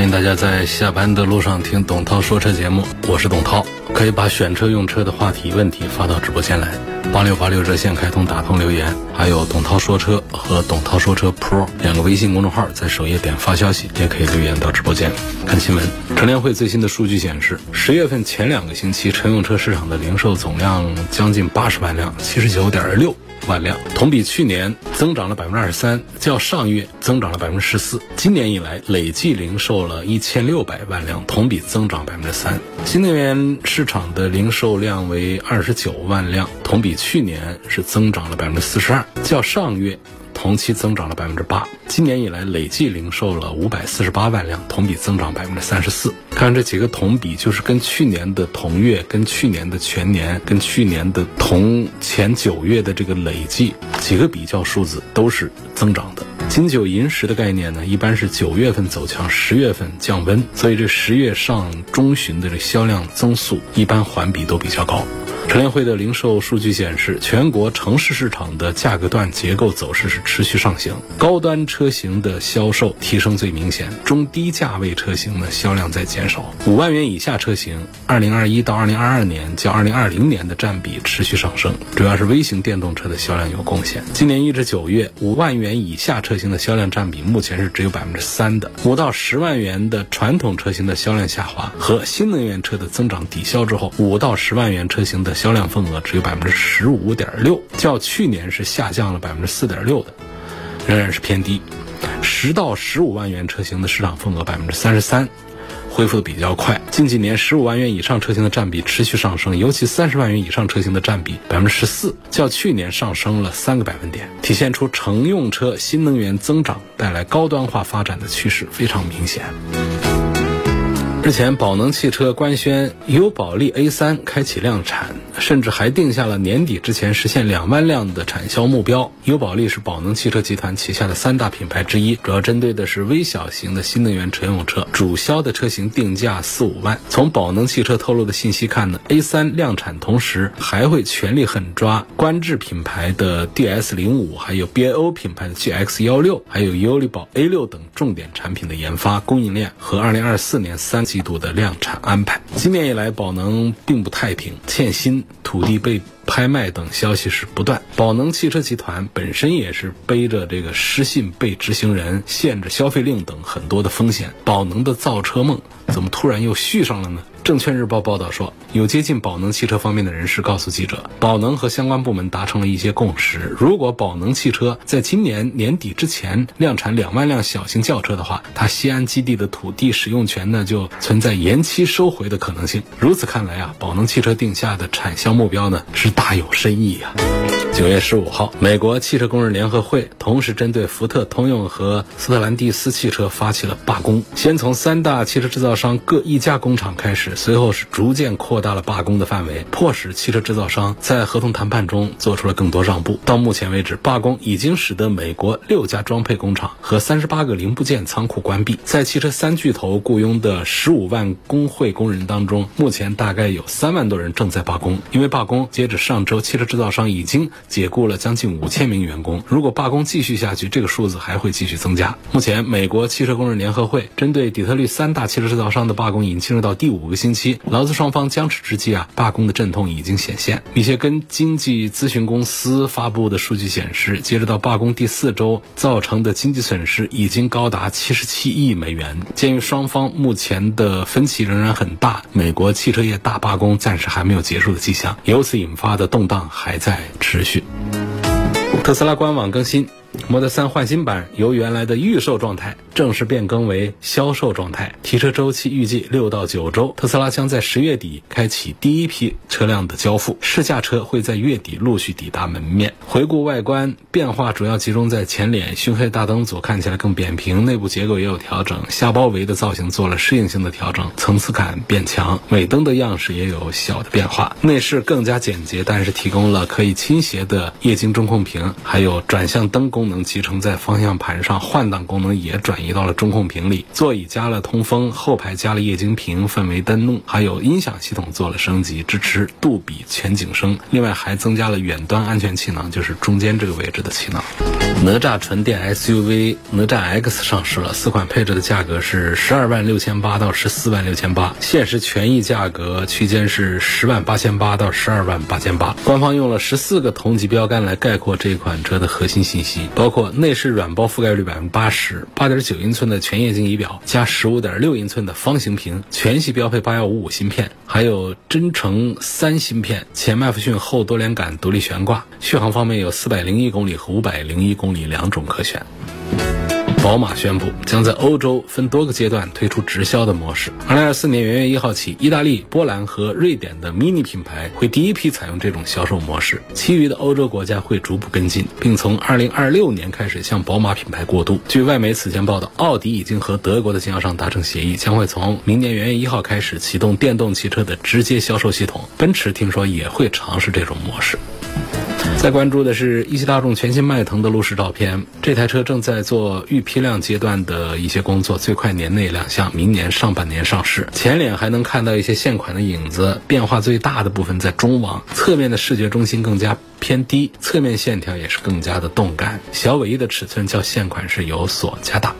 欢迎大家在下班的路上听董涛说车节目，我是董涛。可以把选车用车的话题问题发到直播间来，八六八六热线开通打通留言，还有董涛说车和董涛说车 Pro 两个微信公众号，在首页点发消息，也可以留言到直播间看新闻。乘联会最新的数据显示，十月份前两个星期乘用车市场的零售总量将近八十万辆，七十九点六。万辆，同比去年增长了百分之二十三，较上月增长了百分之十四。今年以来累计零售了一千六百万辆，同比增长百分之三。新能源市场的零售量为二十九万辆，同比去年是增长了百分之四十二，较上月。同期增长了百分之八，今年以来累计零售了五百四十八万辆，同比增长百分之三十四。看这几个同比，就是跟去年的同月、跟去年的全年、跟去年的同前九月的这个累计几个比较数字都是增长的。金九银十的概念呢，一般是九月份走强，十月份降温，所以这十月上中旬的这销量增速一般环比都比较高。乘联会的零售数据显示，全国城市市场的价格段结构走势是持续上行，高端车型的销售提升最明显，中低价位车型的销量在减少。五万元以下车型，二零二一到二零二二年较二零二零年的占比持续上升，主要是微型电动车的销量有贡献。今年一至九月，五万元以下车型的销量占比目前是只有百分之三的。五到十万元的传统车型的销量下滑，和新能源车的增长抵消之后，五到十万元车型的。销量份额只有百分之十五点六，较去年是下降了百分之四点六的，仍然是偏低。十到十五万元车型的市场份额百分之三十三，恢复的比较快。近几年十五万元以上车型的占比持续上升，尤其三十万元以上车型的占比百分之十四，较去年上升了三个百分点，体现出乘用车新能源增长带来高端化发展的趋势非常明显。日前，宝能汽车官宣优宝利 A 三开启量产，甚至还定下了年底之前实现两万辆的产销目标。优宝利是宝能汽车集团旗下的三大品牌之一，主要针对的是微小型的新能源乘用车，主销的车型定价四五万。从宝能汽车透露的信息看呢，A 三量产同时还会全力狠抓观致品牌的 DS 零五，还有 BAO 品牌的 GX 幺六，还有优利宝 A 六等重点产品的研发、供应链和二零二四年三。季度的量产安排。今年以来，宝能并不太平，欠薪、土地被拍卖等消息是不断。宝能汽车集团本身也是背着这个失信被执行人、限制消费令等很多的风险。宝能的造车梦怎么突然又续上了呢？证券日报报道说，有接近宝能汽车方面的人士告诉记者，宝能和相关部门达成了一些共识。如果宝能汽车在今年年底之前量产两万辆小型轿车的话，它西安基地的土地使用权呢就存在延期收回的可能性。如此看来啊，宝能汽车定下的产销目标呢是大有深意呀。九月十五号，美国汽车工人联合会同时针对福特、通用和斯特兰蒂斯汽车发起了罢工，先从三大汽车制造商各一家工厂开始。随后是逐渐扩大了罢工的范围，迫使汽车制造商在合同谈判中做出了更多让步。到目前为止，罢工已经使得美国六家装配工厂和三十八个零部件仓库关闭。在汽车三巨头雇佣的十五万工会工人当中，目前大概有三万多人正在罢工。因为罢工，截止上周，汽车制造商已经解雇了将近五千名员工。如果罢工继续下去，这个数字还会继续增加。目前，美国汽车工人联合会针对底特律三大汽车制造商的罢工已经进入到第五个星。期劳资双方僵持之际啊，罢工的阵痛已经显现。密歇根经济咨询公司发布的数据显示，截止到罢工第四周，造成的经济损失已经高达七十七亿美元。鉴于双方目前的分歧仍然很大，美国汽车业大罢工暂时还没有结束的迹象，由此引发的动荡还在持续。特斯拉官网更新。Model 3换新版由原来的预售状态正式变更为销售状态，提车周期预计六到九周。特斯拉将在十月底开启第一批车辆的交付，试驾车会在月底陆续抵达门面。回顾外观变化，主要集中在前脸，熏黑大灯组看起来更扁平，内部结构也有调整，下包围的造型做了适应性的调整，层次感变强。尾灯的样式也有小的变化，内饰更加简洁，但是提供了可以倾斜的液晶中控屏，还有转向灯功能。能集成在方向盘上，换挡功能也转移到了中控屏里。座椅加了通风，后排加了液晶屏、氛围灯笼，还有音响系统做了升级，支持杜比全景声。另外还增加了远端安全气囊，就是中间这个位置的气囊。哪吒纯电 SUV 哪吒 X 上市了，四款配置的价格是十二万六千八到十四万六千八，现实权益价格区间是十万八千八到十二万八千八。官方用了十四个同级标杆来概括这款车的核心信息，包括内饰软包覆盖率百分之八十，八点九英寸的全液晶仪表加十五点六英寸的方形屏，全系标配八幺五五芯片，还有真诚三芯片，前麦弗逊后多连杆独立悬挂。续航方面有四百零一公里和五百零一公里两种可选。宝马宣布将在欧洲分多个阶段推出直销的模式。二零二四年元月一号起，意大利、波兰和瑞典的 MINI 品牌会第一批采用这种销售模式，其余的欧洲国家会逐步跟进，并从二零二六年开始向宝马品牌过渡。据外媒此前报道，奥迪已经和德国的经销商达成协议，将会从明年元月一号开始启动电动汽车的直接销售系统。奔驰听说也会尝试这种模式。再关注的是一汽大众全新迈腾的路试照片，这台车正在做预批量阶段的一些工作，最快年内亮相，明年上半年上市。前脸还能看到一些现款的影子，变化最大的部分在中网，侧面的视觉中心更加偏低，侧面线条也是更加的动感，小尾翼的尺寸较现款是有所加大。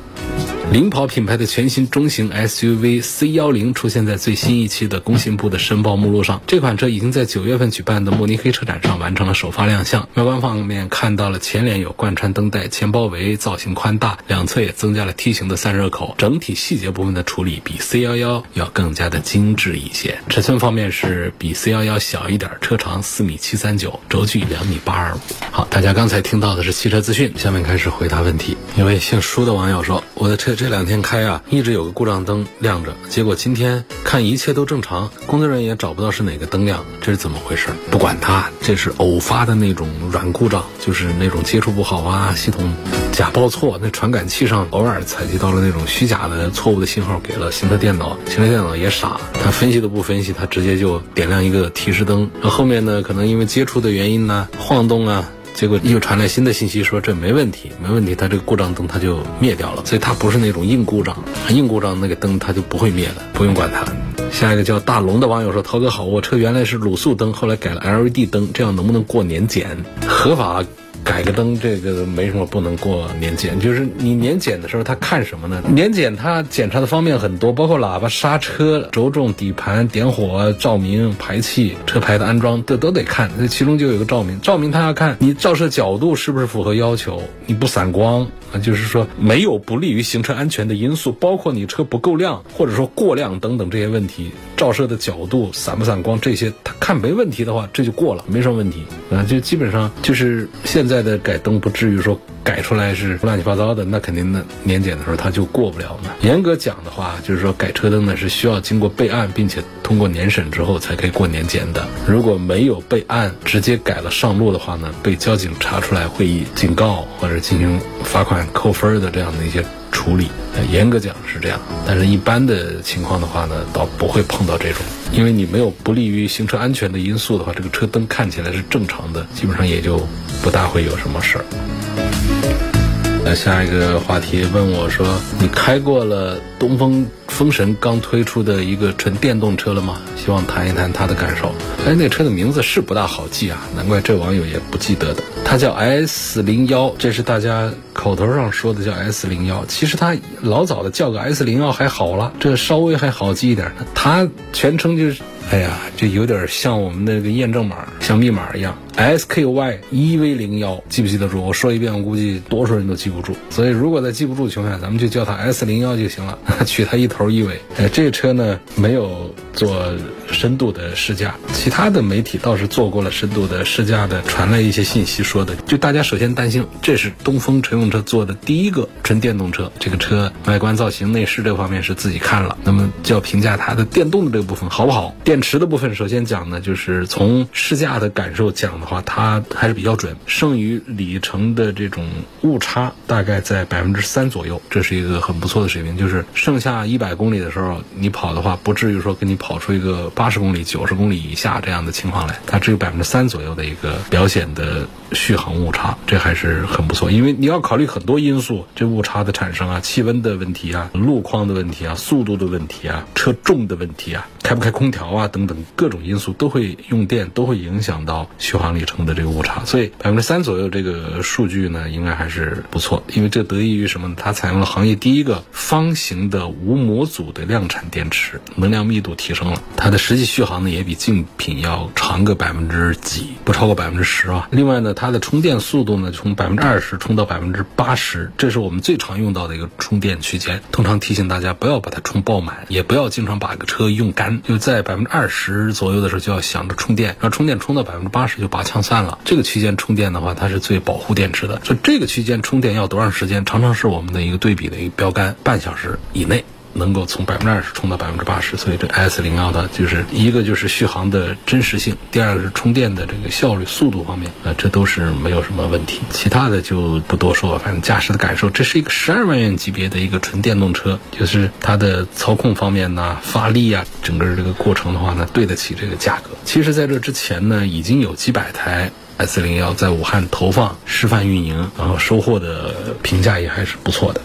领跑品牌的全新中型 SUV C 幺零出现在最新一期的工信部的申报目录上。这款车已经在九月份举办的慕尼黑车展上完成了首发亮相。外观方面看到了前脸有贯穿灯带，前包围造型宽大，两侧也增加了梯形的散热口。整体细节部分的处理比 C 幺幺要更加的精致一些。尺寸方面是比 C 幺幺小一点，车长四米七三九，轴距两米八二五。好，大家刚才听到的是汽车资讯，下面开始回答问题。一位姓舒的网友说：“我的车。”这两天开啊，一直有个故障灯亮着，结果今天看一切都正常，工作人员也找不到是哪个灯亮，这是怎么回事？不管它，这是偶发的那种软故障，就是那种接触不好啊，系统假报错，那传感器上偶尔采集到了那种虚假的错误的信号，给了行车电脑，行车电脑也傻，它分析都不分析，它直接就点亮一个提示灯，那后面呢，可能因为接触的原因呢，晃动啊。结果又传来新的信息，说这没问题，没问题，它这个故障灯它就灭掉了，所以它不是那种硬故障，硬故障那个灯它就不会灭的，不用管它。下一个叫大龙的网友说：“涛哥好，我车原来是卤素灯，后来改了 LED 灯，这样能不能过年检？合法？”改个灯，这个没什么不能过年检，就是你年检的时候，他看什么呢？年检他检查的方面很多，包括喇叭、刹车、轴重、底盘、点火、照明、排气、车牌的安装，这都得看。这其中就有一个照明，照明他要看你照射角度是不是符合要求，你不散光啊，就是说没有不利于行车安全的因素，包括你车不够亮或者说过亮等等这些问题，照射的角度散不散光这些，他看没问题的话，这就过了，没什么问题啊，就基本上就是现。现在的改灯不至于说改出来是乱七八糟的，那肯定的年检的时候它就过不了嘛。严格讲的话，就是说改车灯呢是需要经过备案，并且通过年审之后才可以过年检的。如果没有备案，直接改了上路的话呢，被交警查出来会以警告或者进行罚款扣分的这样的一些。处理，严格讲是这样，但是一般的情况的话呢，倒不会碰到这种，因为你没有不利于行车安全的因素的话，这个车灯看起来是正常的，基本上也就不大会有什么事儿。那下一个话题问我说，你开过了东风风神刚推出的一个纯电动车了吗？希望谈一谈他的感受。哎，那车的名字是不大好记啊，难怪这网友也不记得的。它叫 S 零幺，这是大家口头上说的叫 S 零幺，其实它老早的叫个 S 零幺还好了，这稍微还好记一点。它全称就是。哎呀，这有点像我们那个验证码，像密码一样，SKY E V 零幺，记不记得住？我说一遍，我估计多数人都记不住。所以如果在记不住的情况下，咱们就叫它 S 零幺就行了，取它一头一尾。哎，这车呢没有做深度的试驾，其他的媒体倒是做过了深度的试驾的，传来一些信息说的，就大家首先担心，这是东风乘用车做的第一个纯电动车，这个车外观造型、内饰这方面是自己看了，那么就要评价它的电动的这个部分好不好？电池的部分，首先讲呢，就是从试驾的感受讲的话，它还是比较准，剩余里程的这种误差大概在百分之三左右，这是一个很不错的水平，就是剩下一百公里的时候，你跑的话，不至于说给你跑出一个八十公里、九十公里以下这样的情况来，它只有百分之三左右的一个表显的续航误差，这还是很不错。因为你要考虑很多因素，这误差的产生啊，气温的问题啊，路况的问题啊，速度的问题啊，车重的问题啊，开不开空调啊等等各种因素都会用电，都会影响到续航里程的这个误差。所以百分之三左右这个数据呢，应该还是不错。因为这得益于什么呢？它采用了行业第一个方形的无模组的量产电池，能量密度提升了，它的实际续航呢也比竞品要长个百分之几，不超过百分之十啊。另外呢，它的充电速度呢从百分之二十充到百分之八十，这是我们最常用到的一个充电区间。通常提醒大家不要把它充爆满，也不要经常把个车用干，就在百分之二十左右的时候就要想着充电，然后充电充到百分之八十就拔枪散了。这个区间充电的话，它是最保护电池的。所以这个区间充电要多长时间，常常是我们的一个对比的一个标杆，半小时以内。能够从百分之二十充到百分之八十，所以这 S 零幺的就是一个就是续航的真实性，第二个是充电的这个效率、速度方面，啊，这都是没有什么问题。其他的就不多说，反正驾驶的感受，这是一个十二万元级别的一个纯电动车，就是它的操控方面呢、发力啊，整个这个过程的话呢，对得起这个价格。其实，在这之前呢，已经有几百台 S 零幺在武汉投放示范运营，然后收获的评价也还是不错的。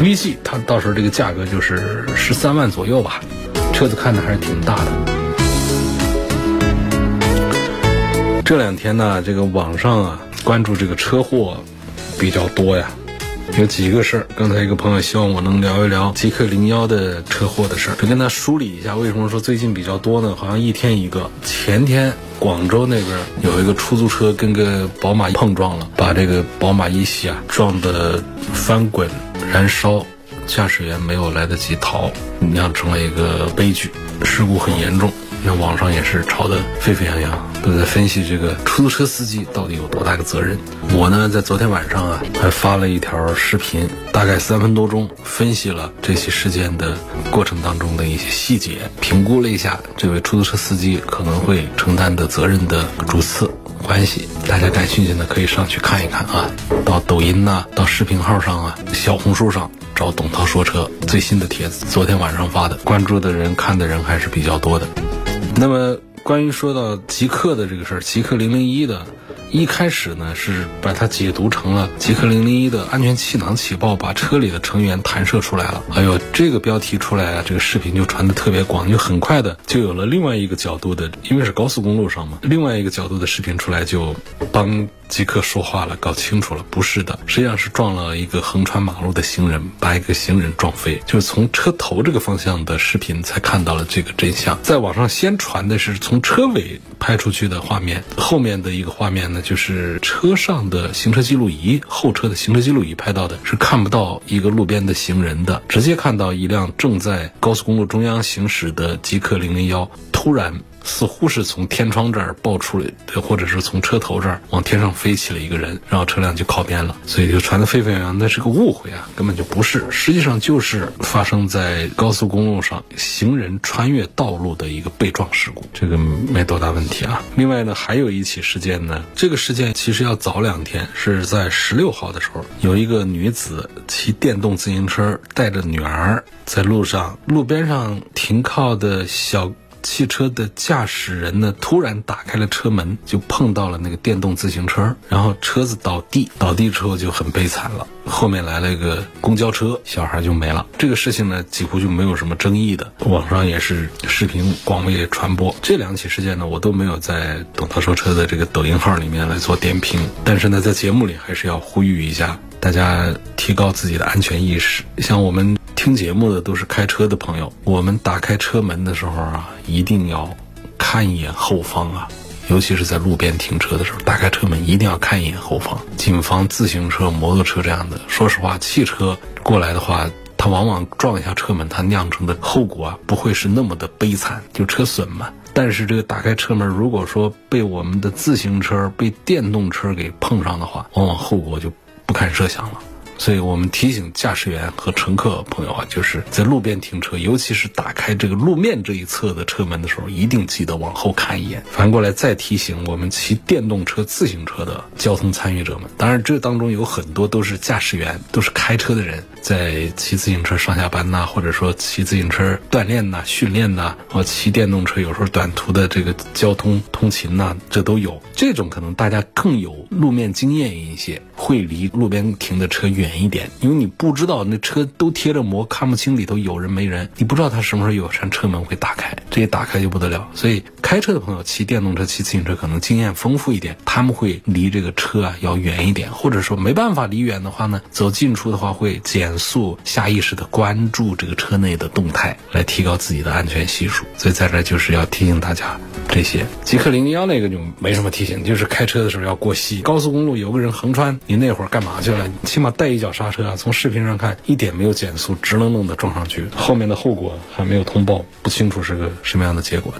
V 系它到时候这个价格就是十三万左右吧，车子看的还是挺大的。这两天呢，这个网上啊关注这个车祸比较多呀，有几个事儿。刚才一个朋友希望我能聊一聊极氪零幺的车祸的事儿，就跟他梳理一下为什么说最近比较多呢？好像一天一个。前天广州那边有一个出租车跟个宝马碰撞了，把这个宝马一系啊撞得翻滚。燃烧，驾驶员没有来得及逃，酿成了一个悲剧，事故很严重。那网上也是吵得沸沸扬扬，都在分析这个出租车司机到底有多大个责任。我呢，在昨天晚上啊，还发了一条视频，大概三分多钟，分析了这起事件的过程当中的一些细节，评估了一下这位出租车司机可能会承担的责任的主次。关系，大家感兴趣的可以上去看一看啊，到抖音呐，到视频号上啊，小红书上找董涛说车最新的帖子，昨天晚上发的，关注的人看的人还是比较多的。那么关于说到极客的这个事儿，极客零零一的。一开始呢，是把它解读成了极氪零零一的安全气囊起爆，把车里的成员弹射出来了。哎呦，这个标题出来啊，这个视频就传的特别广，就很快的就有了另外一个角度的，因为是高速公路上嘛，另外一个角度的视频出来就帮。即刻说话了，搞清楚了，不是的，实际上是撞了一个横穿马路的行人，把一个行人撞飞。就是从车头这个方向的视频才看到了这个真相。在网上先传的是从车尾拍出去的画面，后面的一个画面呢，就是车上的行车记录仪，后车的行车记录仪拍到的是看不到一个路边的行人的，直接看到一辆正在高速公路中央行驶的极氪零零幺突然。似乎是从天窗这儿爆出来，或者是从车头这儿往天上飞起了一个人，然后车辆就靠边了，所以就传得沸沸扬扬。那是个误会啊，根本就不是，实际上就是发生在高速公路上行人穿越道路的一个被撞事故，这个没多大问题啊。另外呢，还有一起事件呢，这个事件其实要早两天，是在十六号的时候，有一个女子骑电动自行车带着女儿在路上，路边上停靠的小。汽车的驾驶人呢，突然打开了车门，就碰到了那个电动自行车，然后车子倒地，倒地之后就很悲惨了。后面来了一个公交车，小孩就没了。这个事情呢，几乎就没有什么争议的，网上也是视频广为传播。这两起事件呢，我都没有在董涛说车的这个抖音号里面来做点评，但是呢，在节目里还是要呼吁一下大家，提高自己的安全意识。像我们。听节目的都是开车的朋友，我们打开车门的时候啊，一定要看一眼后方啊，尤其是在路边停车的时候，打开车门一定要看一眼后方，谨防自行车、摩托车这样的。说实话，汽车过来的话。它往往撞一下车门，它酿成的后果啊，不会是那么的悲惨，就车损嘛。但是这个打开车门，如果说被我们的自行车、被电动车给碰上的话，往往后果就不堪设想了。所以我们提醒驾驶员和乘客朋友啊，就是在路边停车，尤其是打开这个路面这一侧的车门的时候，一定记得往后看一眼。反过来再提醒我们骑电动车、自行车的交通参与者们，当然这当中有很多都是驾驶员，都是开车的人，在骑自行车上下班呐，或者说骑自行车锻炼呐、训练呐，或骑电动车有时候短途的这个交通通勤呐，这都有。这种可能大家更有路面经验一些，会离路边停的车远远一点，因为你不知道那车都贴着膜，看不清里头有人没人，你不知道它什么时候有扇车门会打开，这一打开就不得了。所以开车的朋友骑电动车、骑自行车可能经验丰富一点，他们会离这个车啊要远一点，或者说没办法离远的话呢，走近处的话会减速，下意识的关注这个车内的动态，来提高自己的安全系数。所以在这就是要提醒大家这些。极客零零幺那个就没什么提醒，就是开车的时候要过溪，高速公路有个人横穿，你那会儿干嘛去了？起码带一脚刹车啊！从视频上看，一点没有减速，直愣愣的撞上去，后面的后果还没有通报，不清楚是个什么样的结果。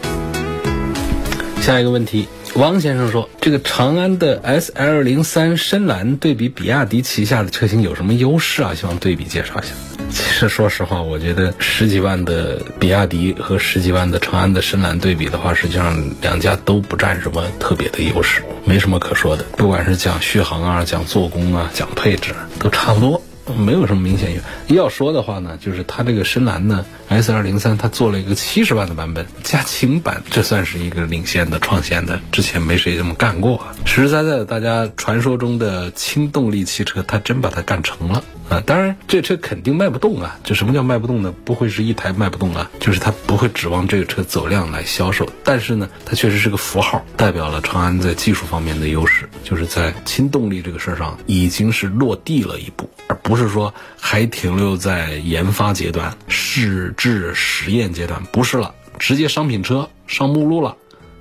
下一个问题，王先生说，这个长安的 S L 零三深蓝对比比亚迪旗下的车型有什么优势啊？希望对比介绍一下。其实说实话，我觉得十几万的比亚迪和十几万的长安的深蓝对比的话，实际上两家都不占什么特别的优势，没什么可说的。不管是讲续航啊，讲做工啊，讲配置，都差不多。没有什么明显要说的话呢，就是它这个深蓝呢，S 二零三它做了一个七十万的版本加轻版，这算是一个领先的、创新的，之前没谁这么干过。实实在在的，大家传说中的轻动力汽车，它真把它干成了啊！当然，这车肯定卖不动啊。就什么叫卖不动呢？不会是一台卖不动啊，就是它不会指望这个车走量来销售。但是呢，它确实是个符号，代表了长安在技术方面的优势，就是在轻动力这个事儿上已经是落地了一步，而不是说还停留在研发阶段、试制实验阶段，不是了，直接商品车上目录了。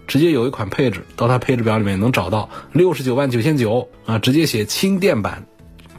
直接有一款配置，到它配置表里面能找到六十九万九千九啊，直接写轻电版，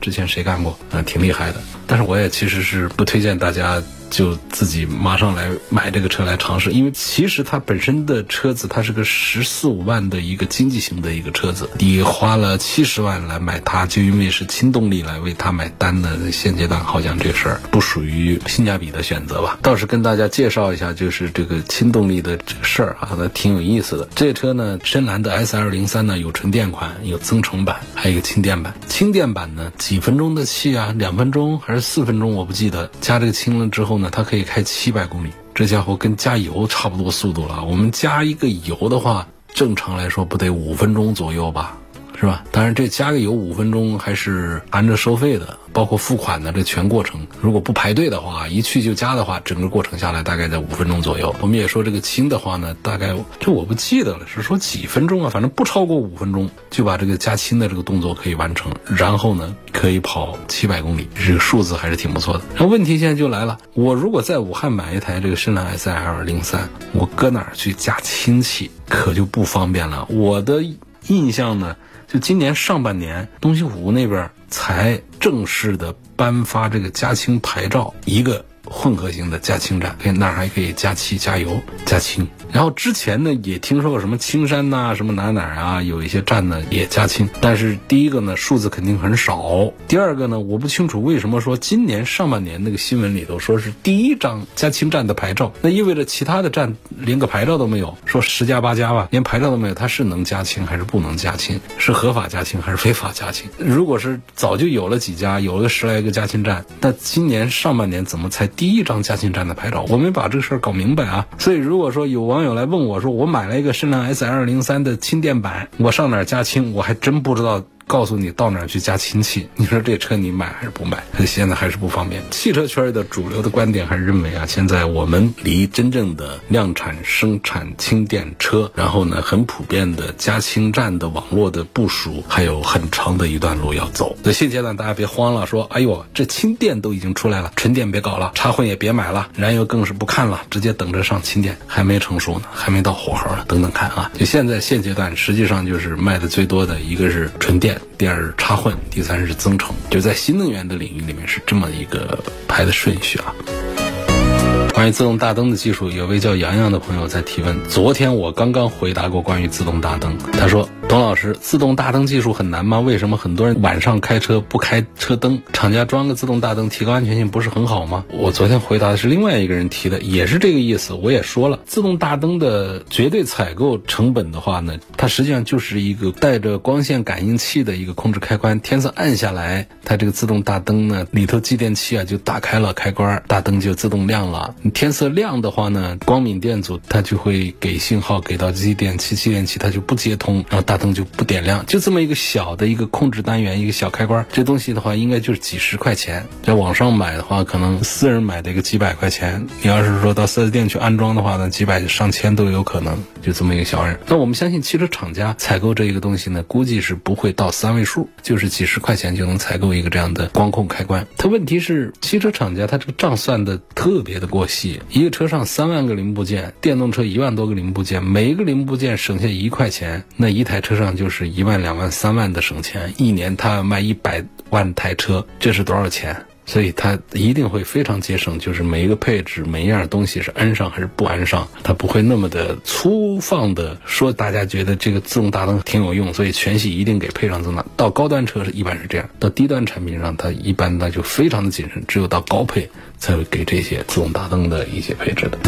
之前谁干过啊？挺厉害的。但是我也其实是不推荐大家。就自己马上来买这个车来尝试，因为其实它本身的车子它是个十四五万的一个经济型的一个车子，你花了七十万来买它，就因为是轻动力来为它买单的，现阶段好像这事儿不属于性价比的选择吧。倒是跟大家介绍一下，就是这个轻动力的这个事儿啊，那挺有意思的。这车呢，深蓝的 S L 零三呢有纯电款，有增程版，还有一个轻电版。轻电版呢几分钟的气啊，两分钟还是四分钟，我不记得。加这个氢了之后呢。它可以开七百公里，这家伙跟加油差不多速度了。我们加一个油的话，正常来说不得五分钟左右吧，是吧？当然，这加个油五分钟还是含着收费的。包括付款的这全过程，如果不排队的话，一去就加的话，整个过程下来大概在五分钟左右。我们也说这个轻的话呢，大概这我不记得了，是说几分钟啊？反正不超过五分钟就把这个加氢的这个动作可以完成，然后呢可以跑七百公里，这个数字还是挺不错的。那问题现在就来了，我如果在武汉买一台这个深蓝 S L 零三，我搁哪儿去加氢气，可就不方便了。我的印象呢，就今年上半年东西湖那边。才正式的颁发这个加氢牌照，一个混合型的加氢站，可以那还可以加气、加油、加氢。然后之前呢，也听说过什么青山呐，什么哪哪啊，有一些站呢也加氢。但是第一个呢，数字肯定很少；第二个呢，我不清楚为什么说今年上半年那个新闻里头说是第一张加氢站的牌照，那意味着其他的站连个牌照都没有。说十家八家吧，连牌照都没有，它是能加氢还是不能加氢？是合法加氢还是非法加氢？如果是早就有了几家，有了十来个加氢站，那今年上半年怎么才第一张加氢站的牌照？我没把这个事儿搞明白啊。所以如果说有网友友。有来问我说，我买了一个深蓝 S L 零三的轻电版，我上哪加氢？我还真不知道。告诉你到哪儿去加氢气？你说这车你买还是不买？现在还是不方便。汽车圈的主流的观点还是认为啊，现在我们离真正的量产生产轻电车，然后呢很普遍的加氢站的网络的部署，还有很长的一段路要走。所以现阶段大家别慌了，说哎呦这轻电都已经出来了，纯电别搞了，插混也别买了，燃油更是不看了，直接等着上轻电，还没成熟呢，还没到火候呢，等等看啊。就现在现阶段，实际上就是卖的最多的一个是纯电。第二是插混，第三是增程，就在新能源的领域里面是这么一个排的顺序啊。关于自动大灯的技术，有位叫洋洋的朋友在提问。昨天我刚刚回答过关于自动大灯，他说：“董老师，自动大灯技术很难吗？为什么很多人晚上开车不开车灯？厂家装个自动大灯，提高安全性不是很好吗？”我昨天回答的是另外一个人提的，也是这个意思。我也说了，自动大灯的绝对采购成本的话呢，它实际上就是一个带着光线感应器的一个控制开关，天色暗下来，它这个自动大灯呢里头继电器啊就打开了开关，大灯就自动亮了。天色亮的话呢，光敏电阻它就会给信号给到继电器，继电器它就不接通，然后大灯灯就不点亮。就这么一个小的一个控制单元，一个小开关，这东西的话应该就是几十块钱，在网上买的话，可能私人买的一个几百块钱。你要是说到四 S 店去安装的话呢，几百上千都有可能。就这么一个小人。那我们相信汽车厂家采购这一个东西呢，估计是不会到三位数，就是几十块钱就能采购一个这样的光控开关。它问题是汽车厂家它这个账算的特别的过细。一个车上三万个零部件，电动车一万多个零部件，每一个零部件省下一块钱，那一台车上就是一万、两万、三万的省钱。一年他卖一百万台车，这是多少钱？所以他一定会非常节省，就是每一个配置、每一样东西是安上还是不安上，他不会那么的粗放的说。大家觉得这个自动大灯挺有用，所以全系一定给配上自动大。到高端车是一般是这样，到低端产品上，它一般那就非常的谨慎，只有到高配才会给这些自动大灯的一些配置的。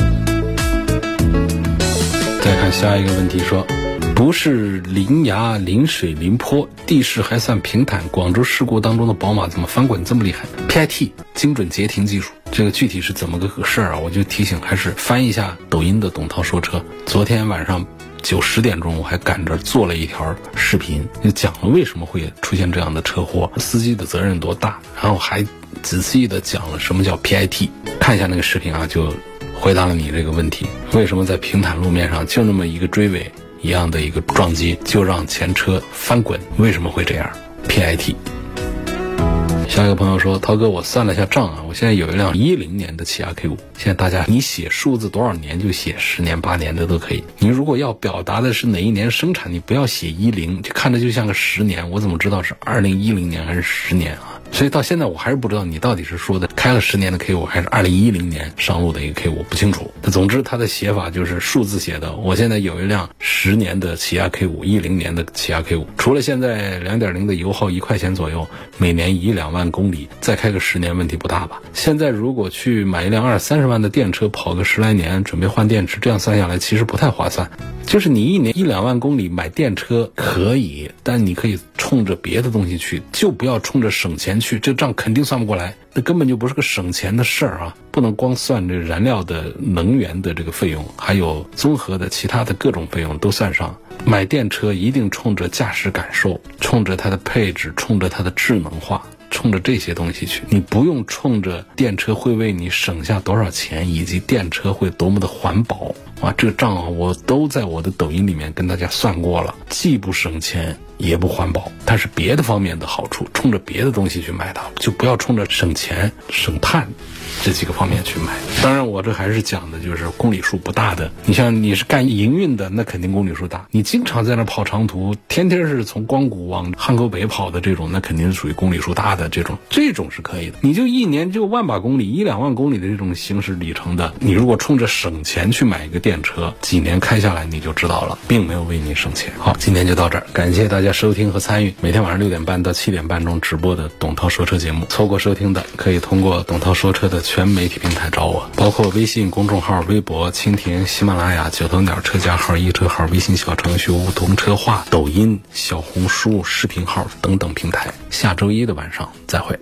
再看下一个问题说。不是临崖临水临坡，地势还算平坦。广州事故当中的宝马怎么翻滚这么厉害？PIT 精准截停技术，这个具体是怎么个事儿啊？我就提醒，还是翻一下抖音的董涛说车。昨天晚上九十点钟，我还赶着做了一条视频，就讲了为什么会出现这样的车祸，司机的责任多大，然后还仔细的讲了什么叫 PIT。看一下那个视频啊，就回答了你这个问题：为什么在平坦路面上就那么一个追尾？一样的一个撞击就让前车翻滚，为什么会这样？PIT。下一个朋友说：“涛哥，我算了一下账啊，我现在有一辆一零年的起亚 K 五。现在大家你写数字多少年就写十年八年的都可以。你如果要表达的是哪一年生产，你不要写一零，就看着就像个十年。我怎么知道是二零一零年还是十年啊？”所以到现在我还是不知道你到底是说的开了十年的 K 五，还是二零一零年上路的一个 K 五，不清楚。总之它的写法就是数字写的。我现在有一辆十年的起亚 K 五，一零年的起亚 K 五，除了现在两点零的油耗一块钱左右，每年一两万公里，再开个十年问题不大吧？现在如果去买一辆二三十万的电车，跑个十来年，准备换电池，这样算下来其实不太划算。就是你一年一两万公里买电车可以，但你可以冲着别的东西去，就不要冲着省钱去，这账肯定算不过来。那根本就不是个省钱的事儿啊！不能光算这燃料的能源的这个费用，还有综合的其他的各种费用都算上。买电车一定冲着驾驶感受，冲着它的配置，冲着它的智能化，冲着这些东西去。你不用冲着电车会为你省下多少钱，以及电车会多么的环保。啊，这个账啊，我都在我的抖音里面跟大家算过了，既不省钱也不环保，它是别的方面的好处，冲着别的东西去买它，就不要冲着省钱省碳。这几个方面去买，当然我这还是讲的就是公里数不大的。你像你是干营运的，那肯定公里数大。你经常在那跑长途，天天是从光谷往汉口北跑的这种，那肯定是属于公里数大的这种，这种是可以的。你就一年就万把公里、一两万公里的这种行驶里程的，你如果冲着省钱去买一个电车，几年开下来你就知道了，并没有为你省钱。好，今天就到这儿，感谢大家收听和参与每天晚上六点半到七点半钟直播的董涛说车节目。错过收听的，可以通过董涛说车的。全媒体平台找我，包括微信公众号、微博、蜻蜓、喜马拉雅、九头鸟车架号、易车号、微信小程序梧桐车话、抖音、小红书视频号等等平台。下周一的晚上再会。